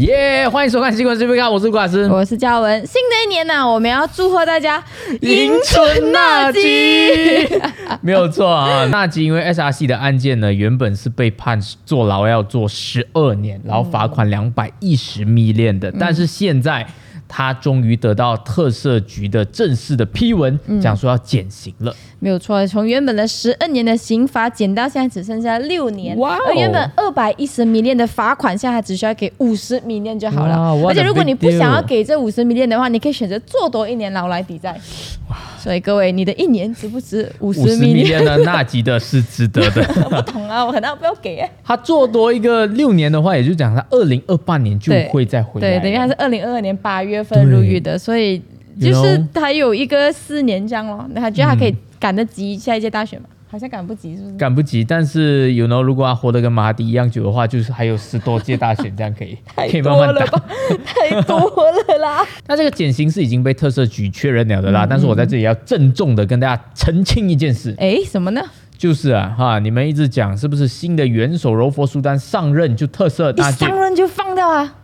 耶欢迎收看《新闻 CPK》，我是顾老师。我是嘉文。新的一年呢、我们要祝贺大家迎春纳吉，没有错啊。纳吉因为 SRC 的案件呢，原本是被判坐牢要坐十二年，然后罚款两百一十 million 的，但是现在。他终于得到特赦局的正式的批文，讲说要减刑了。没有错，从原本的十二年的刑罚减到现在只剩下六年，哇哦而原本二百一十米链的罚款，现在还只需要给五十米链就好了。而且如果你不想要给这五十米链的话，你可以选择坐多一年牢来抵债。所以各位，你的一年值不值五五十十米米链？链呢，纳吉的是值得的。不懂啊，我可能不要给、欸。他做多一个六年的话，也就讲他二零二八年就会再回来对，了。等于他是二零二二年八月份入狱的，所以就是？他有一个四年这样咯。那他觉得他可以赶得及下一届大选吗？好像赶不及，是不是？赶不及，但是有 know 如果他活得跟马哈迪一样久的话，就是还有十多届大选，这样可以 可以太慢慢打。太多了啦！那这个减刑是已经被特赦局确认了的嗯啦，但是我在这里要郑重的跟大家澄清一件事，哎，什么呢？就是啊哈，你们一直讲是不是新的元首柔佛苏丹上任就特赦一大军？上任就放掉啊！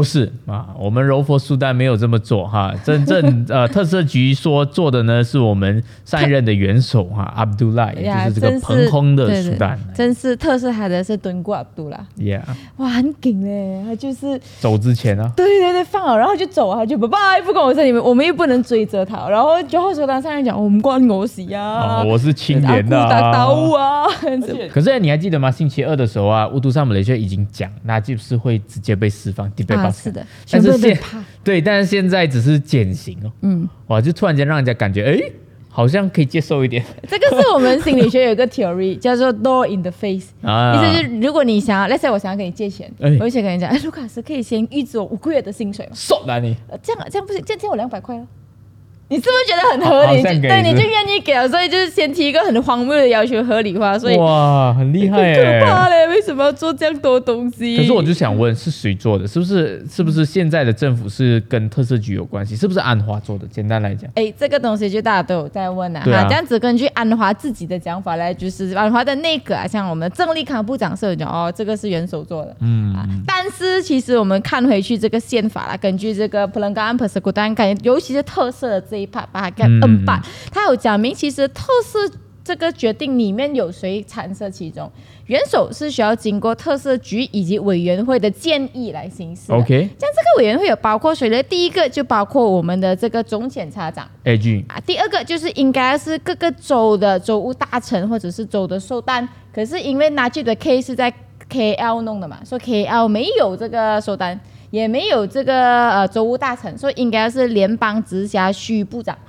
不是啊，我们柔佛苏丹没有这么做哈。真 正呃特色局说做的呢，是我们上一任的元首哈阿卜杜拉，也就是这个蓬空的苏丹。真是特赦他的是敦固阿卜杜拉，Yeah，哇，很紧嘞！他就是走之前啊，对对对，放好，然后就走啊，就拜拜，不关我事，你们我们又不能追责他。然后九号首单上来讲，我们关我事啊，哦，我是青年的、阿姑打刀啊。啊，可是你还记得吗？星期二的时候啊，乌都萨姆雷却已经讲，那就是会直接被释放，被啊，绑是的，但是现。对，但是现在只是减刑哦，嗯，哇，就突然间让人家感觉，哎，好像可以接受一点这个是我们心理学有一个 theory 叫做 door in the face，、啊。意思就是如果你想要，let's say 我想要跟你借钱，哎我就想跟你讲，哎，卢卡斯可以先预支我五个月的薪水吗？瘦了你，呃，这样这样不行，这样借我两百块了。你是不是觉得很合理？对，你就愿意给了，所以就是先提一个很荒谬的要求合理化，所以哇，很厉害很可哎。怕嘞！为什么要做这样多东西？可是我就想问，是谁做的？是不是是不是现在的政府是跟特色局有关系？是不是安华做的？简单来讲，哎，这个东西就大家都有在问啊，对啊哈这样子根据安华自己的讲法来，就是安华的内阁啊，像我们的郑立康部长是有讲哦，这个是元首做的，嗯，啊，但是其实我们看回去这个宪法啦，根据这个普伦冈安 e e u t a n 感尤其是特色的这一 part，把它给嗯 N 版，它有讲明，其实特色这个决定里面有谁参涉其中，元首是需要经过特色局以及委员会的建议来行事的。OK，像这个委员会有包括谁呢？第一个就包括我们的这个总检察长。A G，啊，第二个就是应该是各个州的州务大臣或者是州的受单，可是因为拿这的 case 是在 KL 弄的嘛，说 KL 没有这个收单，也没有这个呃州务大臣，所以应该是联邦直辖区部长。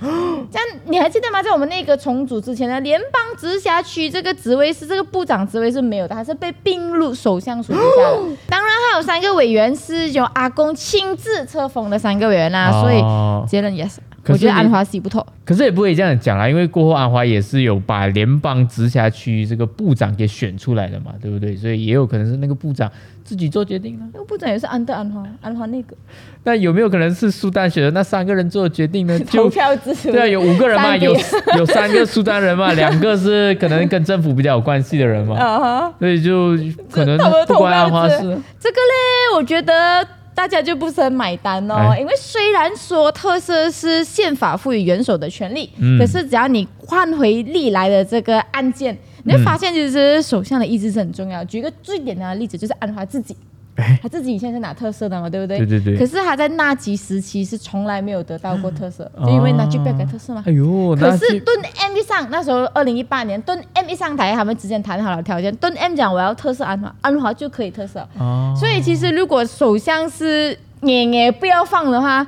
这样你还记得吗？在我们那个重组之前呢，联邦直辖区这个职位是这个部长职位是没有的，它是被并入首相署底下的。当然还有三个委员是由阿公亲自册封的三个委员啦、所以哦结论 yes。可是你我觉得安华洗不透。可是也不可以这样讲啦，因为过后安华也是有把联邦直辖区这个部长给选出来的嘛，对不对？所以也有可能是那个部长自己做决定呢。那个部长也是安德安华，安华那个那有没有可能是苏丹选的那三个人做的决定呢？投票支持。对啊，有五个人嘛，有有三个苏丹人嘛，两个是可能跟政府比较有关系的人嘛，啊哈，所以就可能不关安华事。这个嘞，我觉得大家就不是很买单哦，哎因为虽然说特色是宪法赋予元首的权利，嗯可是只要你换回历来的这个案件，你会发现其实首相的意志是很重要。举一个最简单的例子，就是安华自己。哎他自己以前是拿特色的嘛，对不对？对对对可是他在纳吉时期是从来没有得到过特色，就因为纳吉不要给特色嘛。哎呦，可是敦 M 一上，那时候二零一八年，敦 M 一上台，他们之前谈好了条件，敦 M 讲我要特色安华，安华就可以特色。哦所以其实如果首相是也也不要放的话，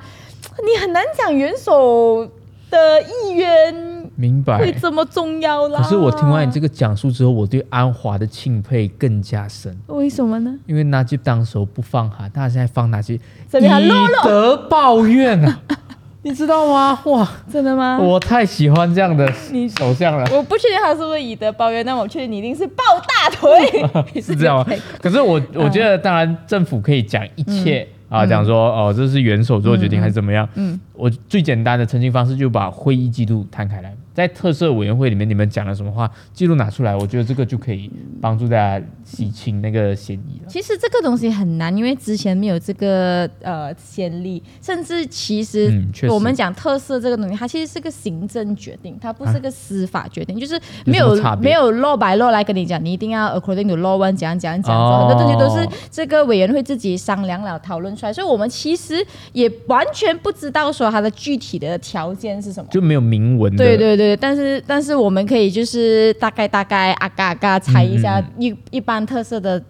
你很难讲元首的意愿明白会。这么重要啦。可是我听完你这个讲述之后，我对安华的钦佩更加深，为什么呢？因为纳吉当时候不放哈，他现在放纳吉，怎么样以 德报怨啊，你知道吗？哇，真的吗？我太喜欢这样的你首相了。我不确定他是不是以德报怨，但我确定你一定是抱大腿，是这样吗？可是我我觉得，当然政府可以讲一切、啊，讲说哦，这是元首做的决定还是怎么样。嗯，我最简单的澄清方式就把会议记录摊开来，在特色委员会里面你们讲了什么话，记录拿出来，我觉得这个就可以帮助大家洗清那个嫌疑了。其实这个东西很难，因为之前没有这个呃先例，甚至其实我们讲特色这个东西，它其实是个行政决定，它不是个司法决定，就是没有没有 law by law 来跟你讲，你一定要 according to law one 怎样怎样怎样，哦。很多东西都是这个委员会自己商量了讨论出来，所以我们其实也完全不知道说它的具体的条件是什么。就没有明文的，对对对，但是但是我们可以就是大概大概啊嘎啊嘎猜一下一、一般特色的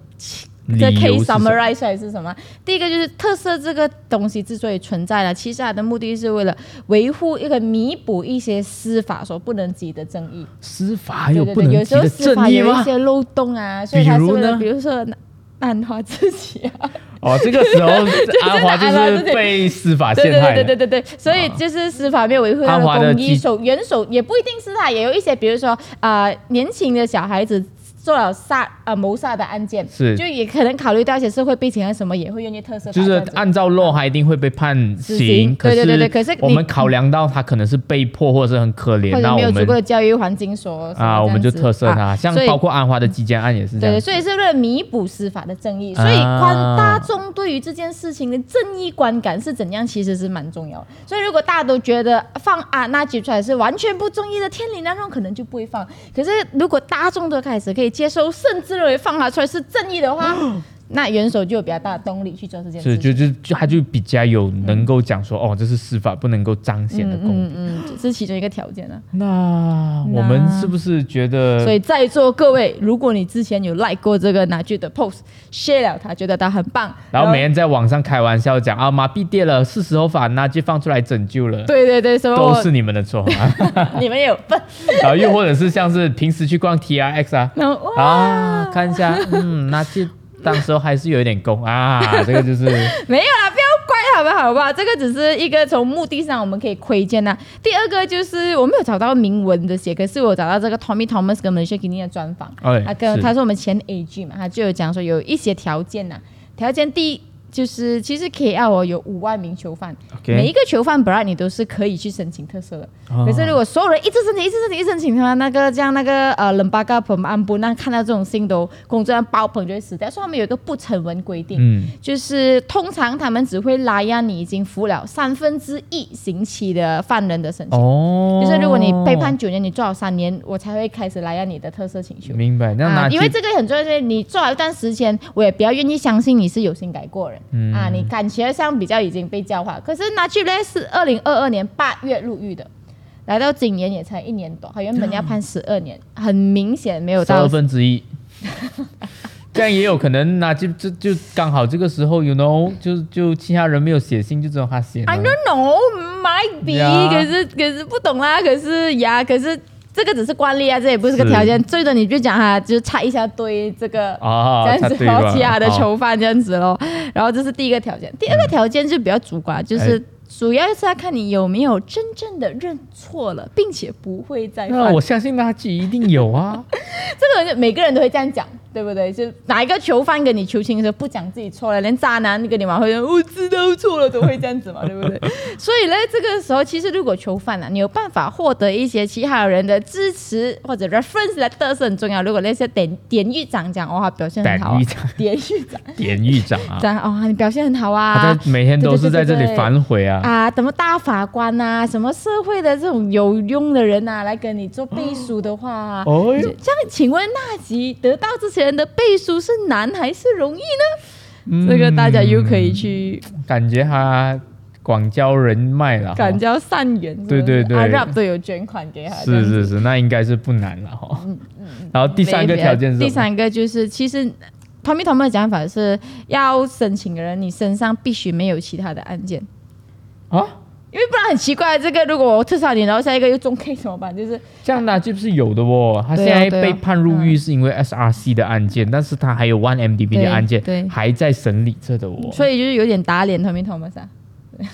这可以 summarize 出来是什么？第一个就是特色这个东西之所以存在了，其实它的目的是为了维护一个弥补一些司法所不能及的正义。司法还有对对对，不能及的有时候司正义吗？法有一些漏洞啊，所以它是为了，比如说安华自己啊，哦，这个时候 安华就是被司法对对陷害了。对对对对，所以就是司法没有维护他的的公义，记手元首也不一定是他，也有一些比如说啊、呃年轻的小孩子。做了杀呃谋杀的案件，是就也可能考虑到一些社会背景啊什么，也会愿意特色法就是按照 law，他一定会被判刑。对对对对可是我们考量到他可能是被迫或者是很可怜，或者没有足够的教育环境所啊，我们就特色他，啊像包括安华的基奸案也是这样对，所以是为了弥补司法的正义，所以啊观大众对于这件事情的正义观感是怎样，其实是蛮重要的。所以如果大家都觉得放啊那举出来是完全不正义的天理那种，可能就不会放。可是如果大众都开始可以接收，甚至认为放他出来是正义的话，那元首就有比较大的动力去做这件，事情。就就就他就比较有能够讲说，哦，这是司法不能够彰显的公平。嗯嗯，这是其中一个条件啊。那我们是不是觉得所以在座各位，如果你之前有 like 过这个拿剧的 post，share 了他，觉得他很棒，然后每天在网上开玩笑讲啊，马币跌了，是时候把那就放出来拯救了，对对对，什么都是你们的错啊。你们有笨，然 后又或者是像是平时去逛 T R X 啊，然后，啊，看一下，嗯，那就当时候还是有一点功啊，这个就是没有啦，不要怪他们好不好？这个只是一个从目的上我们可以窥见呐。第二个就是我没有找到明文的写，可是我找到这个 Tommy Thomas 跟 Malaysia k i n i 的专访，哎他跟是他说我们前 AG 嘛，他就有讲说有一些条件呐，条件第一。就是其实 KL 哦有五万名囚犯每一个囚犯本来你都是可以去申请特色的，哦可是如果所有人一直申请、一直申请、一直申请的话，那个这样那个呃冷巴嘎彭安布那看到这种信都工作量爆棚就会死掉，所以他们有一个不成文规定，嗯，就是通常他们只会拉压你已经服了三分之一刑期的犯人的申请。哦，就是如果你被判九年，你坐好三年，我才会开始拉压你的特色请求。明白，那啊，因为这个很重要，就是你做好一段时间，我也比较愿意相信你是有心改过人、嗯啊，你感觉上比较已经被教化。可是拿去嘞是二零二二年八月入狱的，来到今年也才一年多，他原本要判十二年，很明显没有到十二分之一。这样也有可能，那就就就刚好这个时候，you know，就就其他人没有写信，就只有他写了。I don't know, might be，、Yeah 可是可是不懂啦，可是呀，可是这个只是惯例啊，这也不是个条件。最多你就讲哈就是插一下堆这个。啊，这样子咯，插队吧其他的哦囚犯这样子咯，然后这是第一个条件，第二个条件就比较主观，就是哎主要是要看你有没有真正的认错了，并且不会再犯。那我相信垃圾一定有啊。这个就每个人都会这样讲，对不对？就哪一个囚犯跟你求情的时候不讲自己错了，连渣男跟你玩会说我知道错了都会这样子嘛，对不对？所以呢，这个时候其实如果囚犯啊，你有办法获得一些其他人的支持或者 reference 来的是很重要。如果那些典典狱长讲哦，他表现很好、啊典狱长，典狱长啊，讲哦，你表现很好啊他。在每天都是在这里反悔啊。啊，什么大法官啊、什么社会的这种有用的人啊、来跟你做背书的话、啊，哦这样，请问纳吉得到这些人的背书是难还是容易呢？嗯这个大家又可以去感觉他广交人脉了广。交善缘，对对对阿 Rap 都有捐款给他，是是是，那应该是不难了哈。嗯嗯然后第三个条件是第三个就是其实。Tommy Tom 的讲法是要申请的人，你身上必须没有其他的案件，啊，因为不然很奇怪。这个如果我特少你，然后下一个又中 K 怎么办？就是这样的是不是有的哦？他现在被判入狱是因为 SRC 的案件，但是他还有 One MDB 的案件对还在审理着的哦。所以就是有点打脸 Tommy Thomas 啊。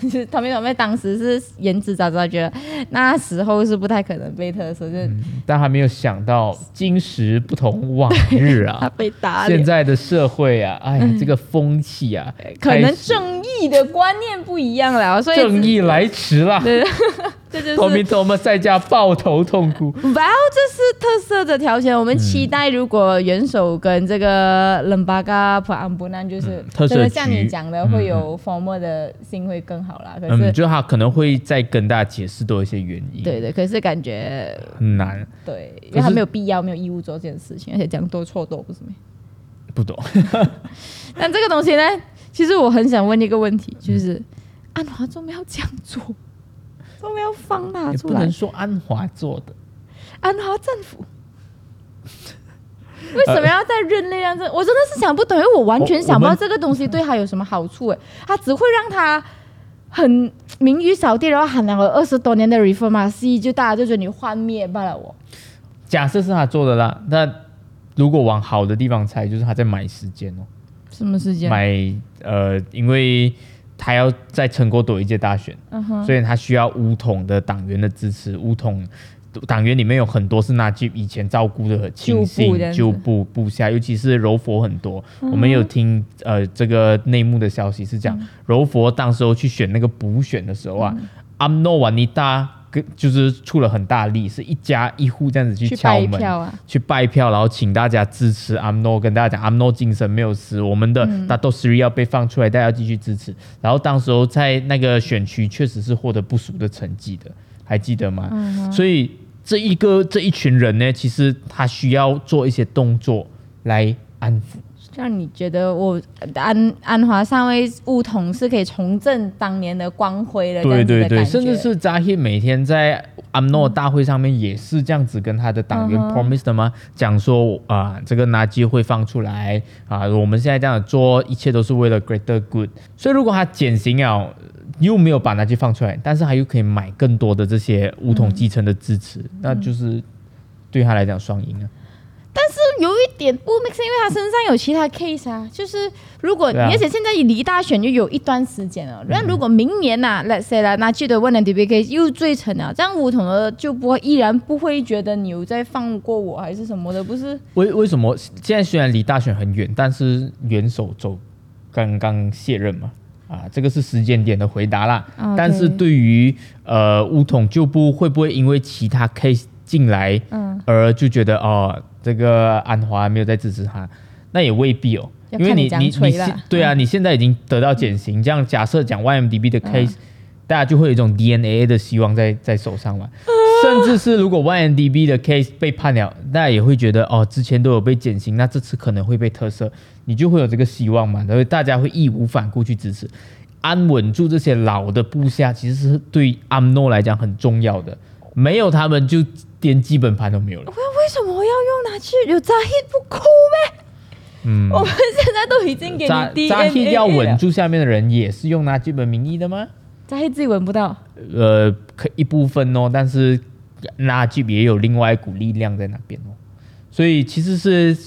就是堂妹堂妹当时是言之凿凿，觉得那时候是不太可能被特赦，就是但还没有想到今时不同往日他啊！被打现。在的社会啊，哎呀，这个风气啊，可能正义的观念不一样了，所以正义来迟了。对，这就是托米托们在家抱头痛哭。哇哦，这是特色的条件。我们期待如果元首跟这个冷巴嘎普安布南，就是嗯特色真的像你讲的，会有 formal 的性会更好啦。可嗯，是，就他可能会再跟大家解释多一些原因。对对，可是感觉很难，对，因为他没有必要、没有义务做这件事情，而且讲多错多不是吗？不懂。但这个东西呢，其实我很想问一个问题，嗯就是安华做没有这样做，做没有放他出来也不能？说安华做的，安华政府为什么要在任内让这？我真的是想不懂，因为我完全想不到这个东西对他有什么好处。哎，他只会让他很名誉扫地，然后喊了二十多年的 reformasi，就大家就觉得你幻灭罢了。我假设是他做的啦，那如果往好的地方猜，就是他在买时间哦，什么时间？买呃，因为他要在全国躲一届大选，嗯，所以他需要乌统的党员的支持。乌统党员里面有很多是纳吉以前照顾的亲信旧部部下，尤其是柔佛很多。嗯我们有听呃这个内幕的消息是讲，柔佛当时候去选那个补选的时候啊，嗯阿姆诺瓦尼达跟就是出了很大力，是一家一户这样子去去拜敲门。票啊，去拜票，然后请大家支持阿姆诺，跟大家讲阿姆诺精神没有死，我们的嗯大豆 three 要被放出来，大家要继续支持。然后当时候在那个选区确实是获得不俗的成绩的，还记得吗？嗯所以这一个这一群人呢，其实他需要做一些动作来安抚。让你觉得我安安华上位务统是可以重振当年的光辉的，这对对对，甚至是扎希每天在阿诺大会上面也是这样子跟他的党员 promise 的吗？讲说啊、这个垃圾会放出来啊，我们现在这样做，一切都是为了 greater good。所以如果他减刑了，又没有把垃圾放出来，但是他又可以买更多的这些乌统继承的支持，嗯那就是对他来讲双赢啊。但是有一点不 make sense，因为他身上有其他 case 啊，就是如果、啊而且现在离大选又有一段时间了，那、如果明年呐、let's say 啦，那记得问了 D B K 又罪成了，这样吴统的就不会依然不会觉得你有在放过我还是什么的，不是？为为什么现在虽然离大选很远，但是元首走刚刚卸任嘛？啊，这个是时间点的回答啦。啊但是对于呃乌统就不会不会因为其他 case 进来，嗯，而就觉得哦这个安华没有在支持他？那也未必哦，因为你你你现对啊，你现在已经得到减刑，这样假设讲 YMDB 的 case，、大家就会有一种 DNA 的希望在在手上嘛。甚至是如果 YMDB 的 case 被判了，大家也会觉得哦，之前都有被减刑，那这次可能会被特赦，你就会有这个希望嘛，所以大家会义无反顾去支持，安稳住这些老的部下，其实是对阿姆诺来讲很重要的，没有他们就连基本盘都没有了。什么要用拿去有扎 hit 不哭咩？嗯，我们现在都已经给扎你扎希要稳了，住下面的人，也是用拿基本名义的吗？扎 hit 自己闻不到。呃，可一部分哦，但是纳吉也有另外一股力量在那边哦，所以其实是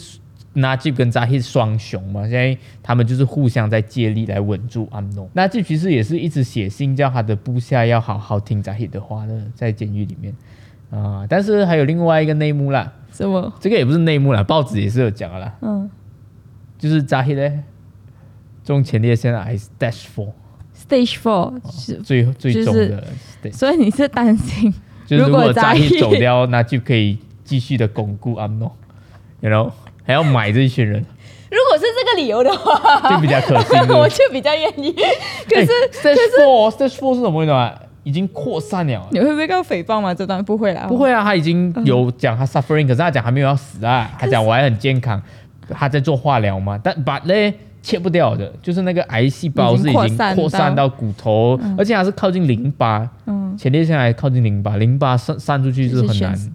纳吉跟扎希双雄嘛，现在他们就是互相在借力来稳住阿姆诺。那吉其实也是一直写信叫他的部下要好好听扎希的话呢，在监狱里面啊、但是还有另外一个内幕啦，什么？这个也不是内幕啦，报纸也是有讲的啦，嗯就是扎希呢中前列腺癌 stage four，Stage Four 是，最最就是重的 stage。所以你是担心 就是如如果果扎希走掉，那就可以继续的巩固阿诺，然后还要买这一群人，如果是这个理由的话，就比较可信。我就比较愿意。可是、哎 stage four stage four 是什么意思啊？已经扩散了。你会不会告诽谤吗？这段不会啦，不。会啊，他已经有讲他 suffering，可是他讲还没有要死啊，他讲我还很健康，他在做化疗嘛，但把嘞切不掉的，就是那个癌细胞是已经扩散到到骨头，而且还是靠近淋巴，嗯，前列腺癌靠近淋巴，淋巴散散出去是很难就是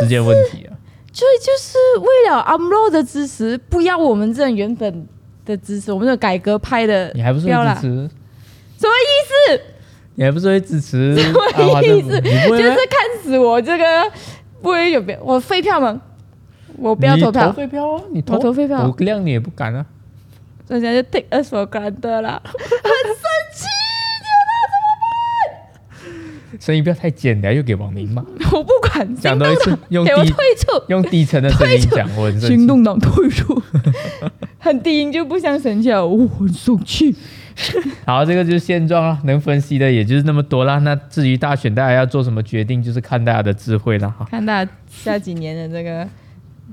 时间问题啊。所以就是为了 AMLO 的支持，不要我们这种原本的支持，我们这种改革派的，你还不是支持？什么意思？你还不是会支持什么？意思？就是看死我这个不会有别，我废票吗？我不要投你票投，废票啊！你投我投废票我谅你也不敢啊。人家就 take us for granted 啦。声音不要太尖了，又给网民骂。我不管，讲多一次用低退出，用低沉的声音讲，我很生气行动党退出，很低音就不想生气了，我很生气。好，这个就是现状了，能分析的也就是那么多啦。那至于大选，大家要做什么决定，就是看大家的智慧了哈。看大家下几年的这个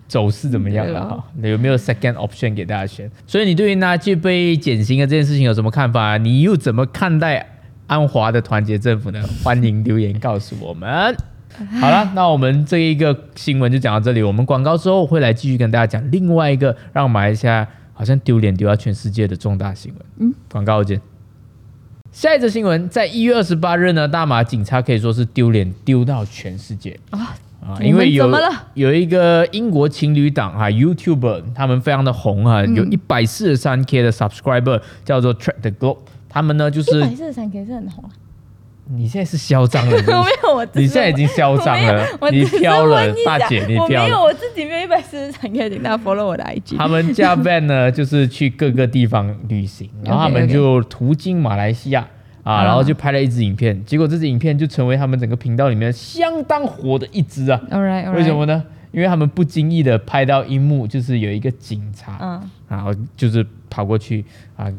走势怎么样了哈？有没有 second option 给大家选？所以你对于那具被减刑的这件事情有什么看法？你又怎么看待安华的团结政府呢？欢迎留言告诉我们。好了，那我们这一个新闻就讲到这里。我们广告之后会来继续跟大家讲另外一个让马来西亚好像丢脸丢到全世界的重大新闻。嗯，广告见。下一则新闻，在一月二十八日呢，大马警察可以说是丢脸丢到全世界啊啊！因为有有一个英国情侣档啊，YouTube，他们非常的红啊，有一百四十三 K 的 subscriber，叫做 Track the Globe。他们呢就是一百四十三 K 是很红啊。你现在是嚣张了，我没有，我你现在已经嚣张了，你飘了，大姐，你飘了。没有，我自己没有一百四十三 K，请大家 follow 我的 IG。他们加 van 呢，就是去各个地方旅行，然后他们就途经马来西亚啊，然后就拍了一支影片，结果这支影片就成为他们整个频道里面相当火的一支啊。为什么呢？因为他们不经意的拍到一幕，就是有一个警察，嗯，然后就是跑过去啊。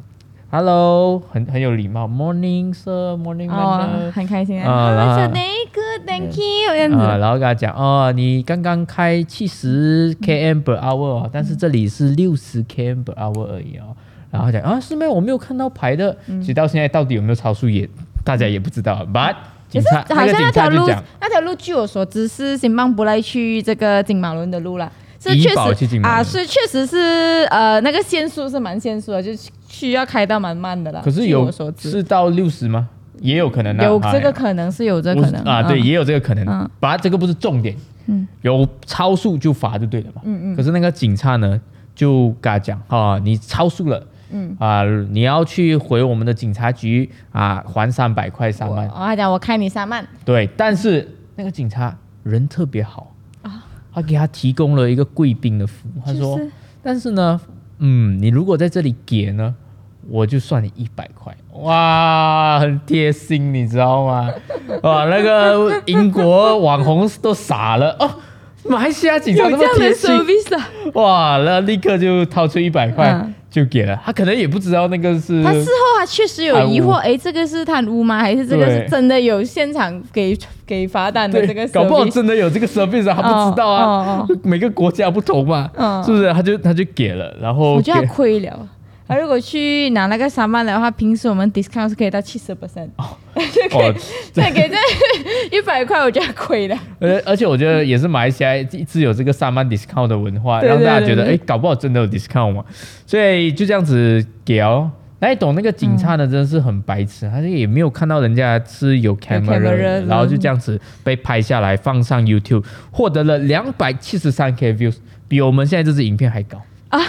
Hello，很很有礼貌，Morning sir，Morning man，很开心啊，然后 Thank you，Thank you，这样子，然后跟他讲哦，你刚刚开七十 km per hour，但是这里是六十 km per hour 而已哦，然后讲啊是没有，我没有看到牌的，其实到现在到底有没有超速也大家也不知道，But 警察好像那条路那条路据我所知是新邦不赖去这个金马伦的路了。是确实啊，是确实是呃，那个限速是蛮限速的，就需要开到蛮慢的啦。可是有是到六十吗？也有可能啊有这个可能是有这可能啊，对，也有这个可能。嗯，把这个不是重点，嗯，有超速就罚就对了嘛。嗯嗯。可是那个警察呢，就跟他讲啊，你超速了，嗯啊，你要去回我们的警察局啊，还三百块三万。他讲我开你三万。对，但是那个警察人特别好啊。他给他提供了一个贵宾的服务，他说：“但是呢，嗯，你如果在这里给呢，我就算你一百块。”哇，很贴心，你知道吗？哇，那个英国网红都傻了哦，马来西亚警察那么贴心，哇，那立刻就掏出一百块。就给了他，可能也不知道那个是。他事后他确实有疑惑，哎，这个是贪污吗？还是这个是真的有现场给给罚单的这个？搞不好真的有这个 service，他不知道啊。每个国家不同嘛，是不是？他就他就给了，然后我觉得亏了。他如果去拿那个三万的话，平时我们 discount 是可以到七十 percent，哦，再给这 一百块，我觉得亏了。而而且我觉得也是马来西亚一直有这个三万 discount 的文化，让大家觉得哎，搞不好真的有 discount 嘛。所以就这样子给哦。那你懂那个警察呢？真的是很白痴，他也没有看到人家是有 camera，然后就这样子被拍下来放上 YouTube，获得了两百七十三 k views，比我们现在这支影片还高啊。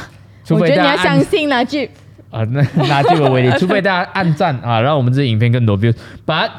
我觉得你要相信哪句啊，那那句的威力，除非大家按赞啊，让我们这影片更多 views。But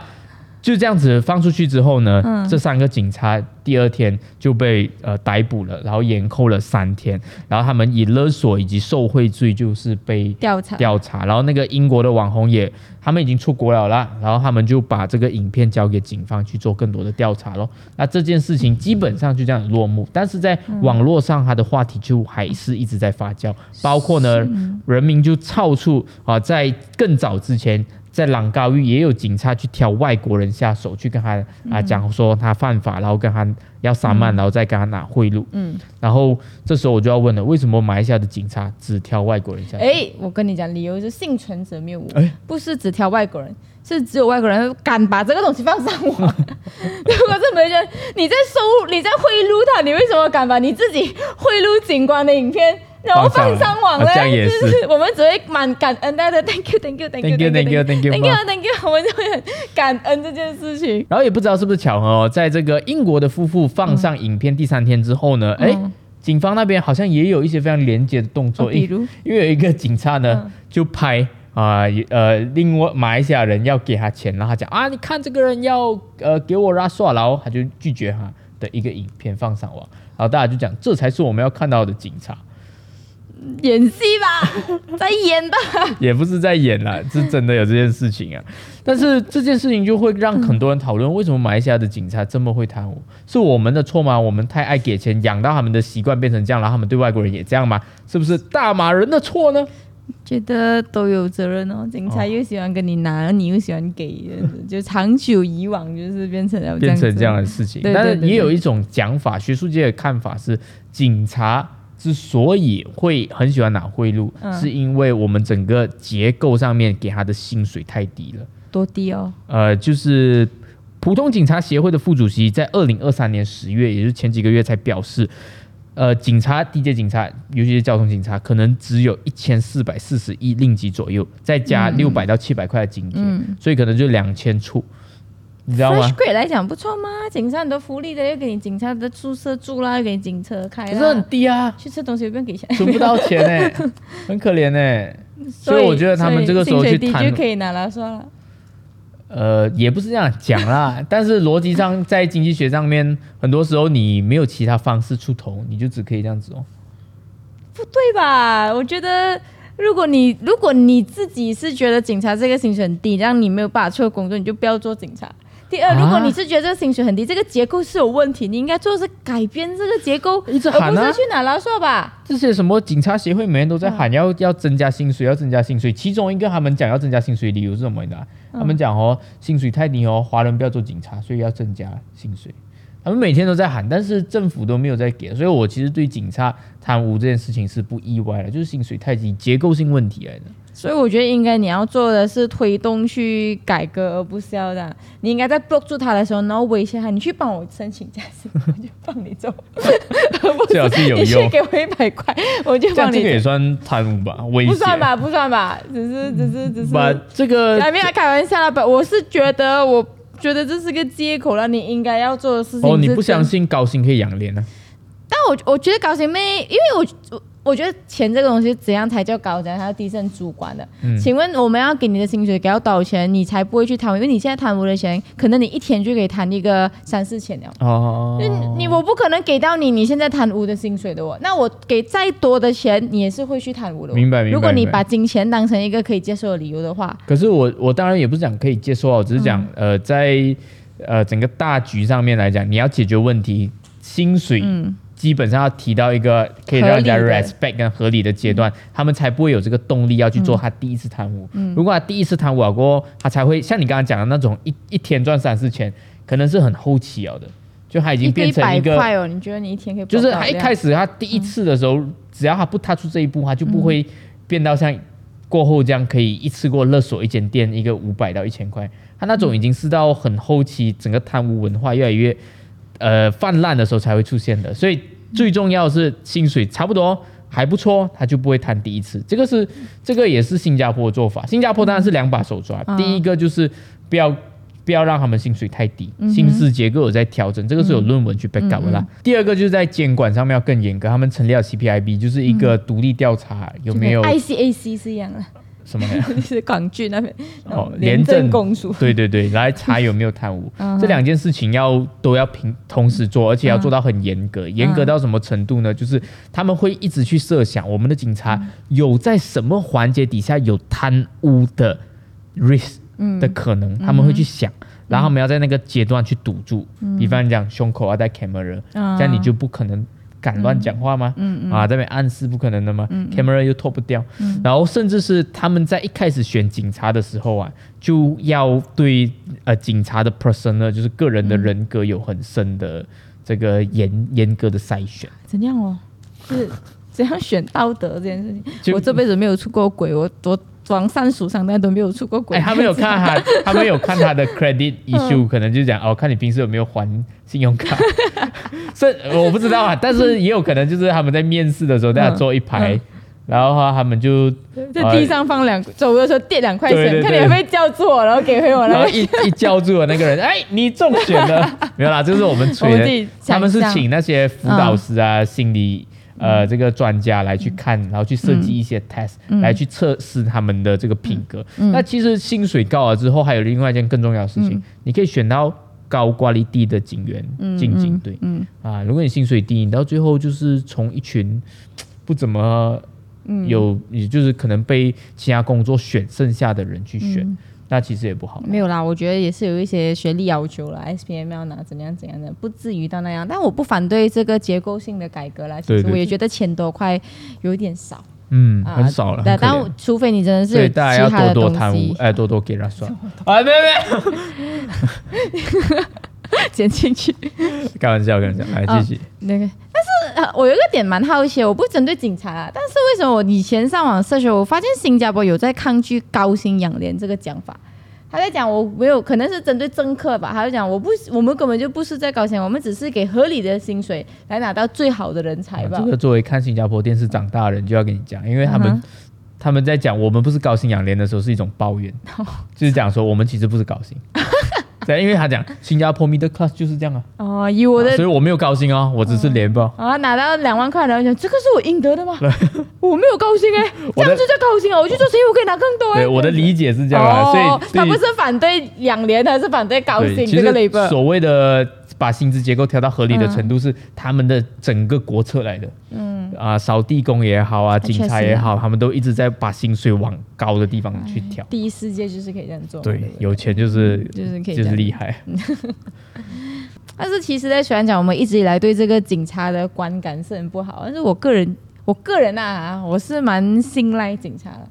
就这样子放出去之后呢，这三个警察第二天就被呃逮捕了，然后延扣了三天，然后他们以勒索以及受贿罪就是被调查。调查，然后那个英国的网红也他们已经出国了啦，然后他们就把这个影片交给警方去做更多的调查咯。那这件事情基本上就这样落幕，但是在网络上他的话题就还是一直在发酵，包括呢人民就超出啊，在更早之前。在朗高域也有警察去挑外国人下手，去跟他啊讲说他犯法，然后跟他要三万，然后再跟他拿贿赂。嗯，然后这时候我就要问了，为什么马来西亚的警察只挑外国人下手？哎，我跟你讲，理由是幸存者谬误，哎，不是只挑外国人，是只有外国人敢把这个东西放上网。如果是没人，你在收，你在贿赂他，你为什么敢把你自己贿赂警官的影片？然后放上网了，就是。我们只会蛮感恩大家，Thank you，Thank you，Thank you，Thank you，Thank you，Thank you，Thank you，我们就会很感恩这件事情。然后也不知道是不是巧合哦，在这个英国的夫妇放上影片第三天之后呢，哎，警方那边好像也有一些非常廉洁的动作，比如，因为有一个警察呢就拍啊，呃，另外马来西亚人要给他钱，然后他讲啊，你看这个人要呃给我拉刷，然后他就拒绝他的一个影片放上网，然后大家就讲这才是我们要看到的警察。演戏吧，在演吧，也不是在演啦，是真的有这件事情啊。但是这件事情就会让很多人讨论，为什么马来西亚的警察这么会贪污？是我们的错吗？我们太爱给钱，养到他们的习惯变成这样，然后他们对外国人也这样吗？是不是大马人的错呢？觉得都有责任哦，警察又喜欢跟你拿，你又喜欢给，就长久以往就是变成了变成这样的事情。对对对但是也有一种讲法，学术界的看法是，警察之所以会很喜欢拿贿赂，嗯是因为我们整个结构上面给他的薪水太低了。多低哦。呃，就是普通警察协会的副主席在二零二三年十月，也就是前几个月才表示，呃，警察低阶警察，尤其是交通警察，可能只有一千四百四十亿令吉左右，再加六百到七百块的津贴，嗯所以可能就两千出，你知道吗 Fresh？grade 来讲不错吗？警察很多福利的，又给你警察的宿舍住啦，又给你警车开可是很，低啊，去吃东西又不用给钱，存不到钱哎、很可怜哎、所以我觉得他们这个时候去谈就可以拿来算了。呃，也不是这样讲啦，但是逻辑上在经济学上面，很多时候你没有其他方式出头，你就只可以这样子哦。不对吧？我觉得，如果你如果你自己是觉得警察这个薪水很低，让你没有办法做工作，你就不要做警察。第二，啊如果你是觉得这个薪水很低，这个结构是有问题，你应该做的是改变这个结构，一直而不是去哪拉说吧。这些什么警察协会每天都在喊要、要增加薪水，要增加薪水。其中一个他们讲要增加薪水，理由是什么？你知道？他们讲哦，薪水太低哦，华人不要做警察，所以要增加薪水。他们每天都在喊，但是政府都没有在给，所以我其实对警察贪污这件事情是不意外的，就是薪水太低，结构性问题来的。所以我觉得应该你要做的是推动去改革，而不是要这样。你应该在 block 住他的时候，然后威胁他，你去帮我申请加薪，我就放你走。最好是有你去用，给我一百块，我就放你走。这个也算贪污吧？威胁不算吧，不算吧，只是只是只是。把这个哎，没有开玩笑啦，不，我是觉得，我觉得这是个借口了。你应该要做的事情哦，你不相信高薪可以养脸呢、但我我觉得高薪妹，因为我我我觉得钱这个东西怎样才叫高，怎样才叫低是很主观的。嗯请问我们要给你的薪水给到多少钱，你才不会去贪污？因为你现在贪污的钱，可能你一天就可以贪一个三四千了。哦，你你我不可能给到你你现在贪污的薪水的我，那我给再多的钱，你也是会去贪污的哦。明白明白如果你把金钱当成一个可以接受的理由的话，可是我我当然也不是讲可以接受啊，我只是讲、嗯呃在呃整个大局上面来讲，你要解决问题，薪水嗯，基本上要提到一个可以让人家 respect 跟合理的阶段，他们才不会有这个动力要去做他第一次贪污。嗯如果他第一次贪污了过后，他才会像你刚刚讲的那种一一天赚三四千，可能是很后期了的，就他已经变成一个。百块哦，你觉得你一天可以就是他一开始他第一次的时候，只要他不踏出这一步，他就不会变到像过后这样可以一次过勒索一间店一个五百到一千块。他那种已经是到很后期，整个贪污文化越来越呃泛滥的时候才会出现的。所以最重要是薪水差不多还不错，他就不会贪第一次。这个是这个也是新加坡的做法。新加坡当然是两把手抓，嗯第一个就是不要。不要让他们薪水太低，薪资结构有在调整，这个是有论文去 back up 的啦。第二个就是在监管上面要更严格，他们成立了 CPIB，就是一个独立调查有没有 ICAC 是一样的，什么 是港剧那边哦廉廉政政公署。对对对，来查有没有贪污？这两件事情要都要平同时做，而且要做到很严格。严格到什么程度呢？就是他们会一直去设想我们的警察有在什么环节底下有贪污的 risk 的可能，他们会去想。然后我们要在那个阶段去堵住，比方讲胸口要带 camera，嗯。这样你就不可能敢乱讲话吗嗯？啊，这边暗示不可能的吗、c a m e r a 又脱不掉，然后甚至是他们在一开始选警察的时候啊，就要对呃警察的 persona 就是个人的人格有很深的这个严严格的筛选。怎样哦？是怎样选道德这件事情？我这辈子没有出过轨，我我往上数上但都没有出过轨。哎，他们有看他，他们有看他的 credit issue，可能就讲哦，看你平时有没有还信用卡，这我不知道啊，但是也有可能就是他们在面试的时候，大家坐一排，嗯然后他们就在地上放两，走的时候垫两块钱，对对对。看你会不会叫错，然后给回我。然后一一叫住了那个人，哎，你中选了，没有啦，就是我们我吹们自己的，他们是请那些辅导师啊、心理。呃，这个专家来去看，然后去设计一些 test，、来去测试他们的这个品格。那其实薪水高了之后，还有另外一件更重要的事情，你可以选到高挂力低的警员进警队。嗯啊，如果你薪水低，你到最后就是从一群不怎么有，也就是可能被其他工作选剩下的人去选，那其实也不好。没有啦，我觉得也是有一些学历要求啦 s p m 要拿怎样怎样的，不至于到那样。但我不反对这个结构性的改革啦，其对对实我也觉得千多块有点少。嗯，啊很少了，但除非你真的是所以大家要其他的多多贪污哎，多多给他算。哎，没有没 剪进去。有，开玩笑，开玩笑，来啊继续。那个，呃、我有一个点蛮好奇的，我不针对警察啊，但是为什么我以前上网搜索，我发现新加坡有在抗拒高薪养廉这个讲法？他在讲我没有，可能是针对政客吧。他就讲我不，我们根本就不是在高薪，我们只是给合理的薪水来拿到最好的人才吧。啊这个作为看新加坡电视长大的人就要跟你讲，因为他们、嗯他们在讲我们不是高薪养廉的时候是一种抱怨，就是讲说我们其实不是高薪。对，因为他讲新加坡 middle class 就是这样啊，哦，以我的啊所以我没有高薪哦，我只是廉吧。啊，拿到两万块，然后讲这个是我应得的吗？我没有高薪哎、这样就叫高薪啊！我去做生意，我可以拿更多哎、对，我的理解是这样啊，哦，所以他不是反对两年，他是反对高对，薪这个其实 label。所谓的把薪资结构调到合理的程度，是他们的整个国策来的。嗯啊，扫地工也好啊，警察也好，他们都一直在把薪水往高的地方去调。第一世界就是可以这样做，对不，有钱就是就是可以就是厉害。但是其实在，虽然讲我们一直以来对这个警察的观感是很不好，但是我个人，我个人啊，我是蛮信赖警察的，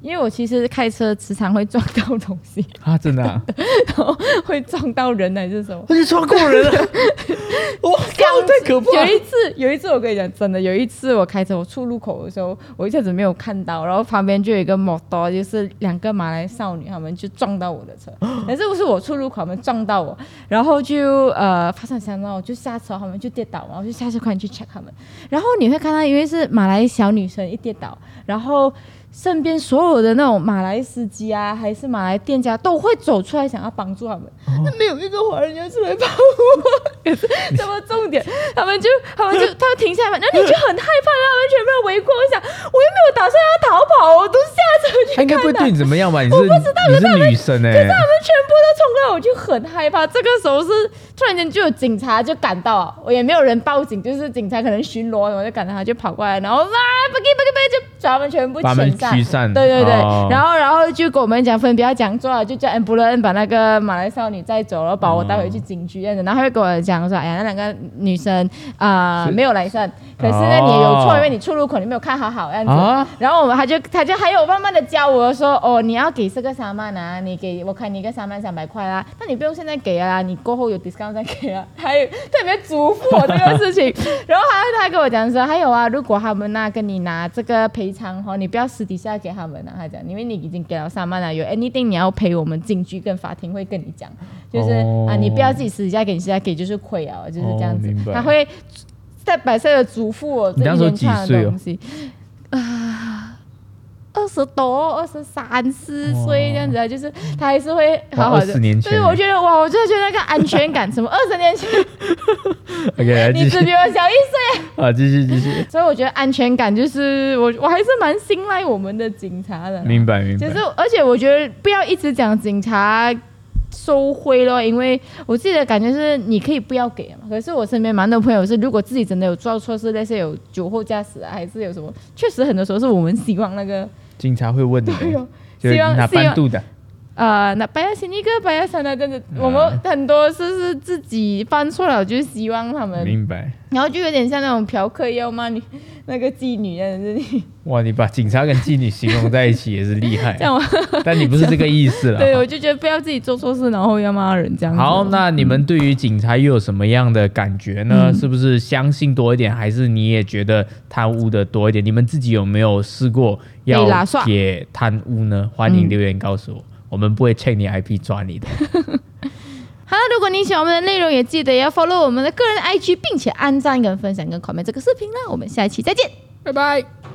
因为我其实开车时常会撞到东西，啊，真的啊，然后会撞到人还是什么。而且撞过人了，哇，靠，太可怕！有一次，有一次我跟你讲，真的有一次我开车，我出路口的时候，我一下子没有看到，然后旁边就有一个摩托，就是两个马来少女，他们就撞到我的车，但是不是我出路口，他们撞到我，然后就呃发生想到我就下车，他们就跌倒嘛，我就下车快点去 check 他们，然后你会看到，因为是马来小女生一跌倒，然后。身边所有的那种马来司机啊，还是马来店家都会走出来想要帮助他们，那、没有一个华人要出来帮我。什么重点，他们就他们就他们停下来嘛，然后你就很害怕，他们全部人围过，我想我又没有打算要逃跑，我都下车去他应该不会对你怎么样吧？你是你是女生哎，他们全部都冲过来，我就很害怕。这个时候是突然间就有警察就赶到啊，我也没有人报警，就是警察可能巡逻，我就赶到他就跑过来，然后哇，不给不给不给，就把他们全部把他们遣散。驱散。对对对，哦然后然后就跟我们讲分别要讲座了，就叫 ambulance 把那个马来少女载走，然后把我带回去警局这样子，然后他就跟我讲说，哎呀，那两个女生啊、是没有来算，可是呢你也有错，因为你出入口你没有看好好这样子。啊，然后我们他就他就还有慢慢的教我说，哦，你要给这个三万啊，你给我开你一个三万三百块啦，那你不用现在给啊，你过后有 discount 再给啊。还有特别嘱咐我这个事情，然后他他跟我讲说，还有啊，如果他们那跟你拿这个赔偿哈，你不要私底下给他们啊，他讲，因为你已经给了三万了，有 anything 你要赔我们进去跟法庭会跟你讲，就是、哦。啊，你不要自己私底下给，你私底下给就是亏啊，就是这样子。他会。在白色的嘱咐我这一连串的东西。啊，二十多、二十三四岁这样子啊，就是他还是会好好的。20年前对，我觉得哇，我真的觉得那个安全感，什么二十年前 你只比我小一岁，啊，继续继续，所以我觉得安全感就是我我还是蛮信赖我们的警察的。明白明白。就是，而且我觉得不要一直讲警察收贿咯，因为我自己的感觉是你可以不要给嘛。可是我身边蛮多朋友是，如果自己真的有做错事，那些有酒后驾驶啊，还是有什么，确实很多时候是我们希望那个警察会问你的，就是拿希望希望半度的，呃，那白牙先一个，白牙三的，真的，嗯我们很多是是自己犯错了，就是希望他们，明白。然后就有点像那种嫖客要骂？你那个妓女的，就是哇，你把警察跟妓女形容在一起也是厉害 这，样我，但你不是这个意思了。对我就觉得不要自己做错事，然后要骂人这样子。好，那你们对于警察又有什么样的感觉呢？嗯是不是相信多一点，还是你也觉得贪污的多一点？你们自己有没有试过要解贪污呢？欢迎留言告诉我，我们不会 check 你 IP 抓你的。好了，如果你喜欢我们的内容，也记得要 follow 我们的个人 IG，并且按赞跟分享跟 comment 这个视频啦。我们下一期再见。拜拜。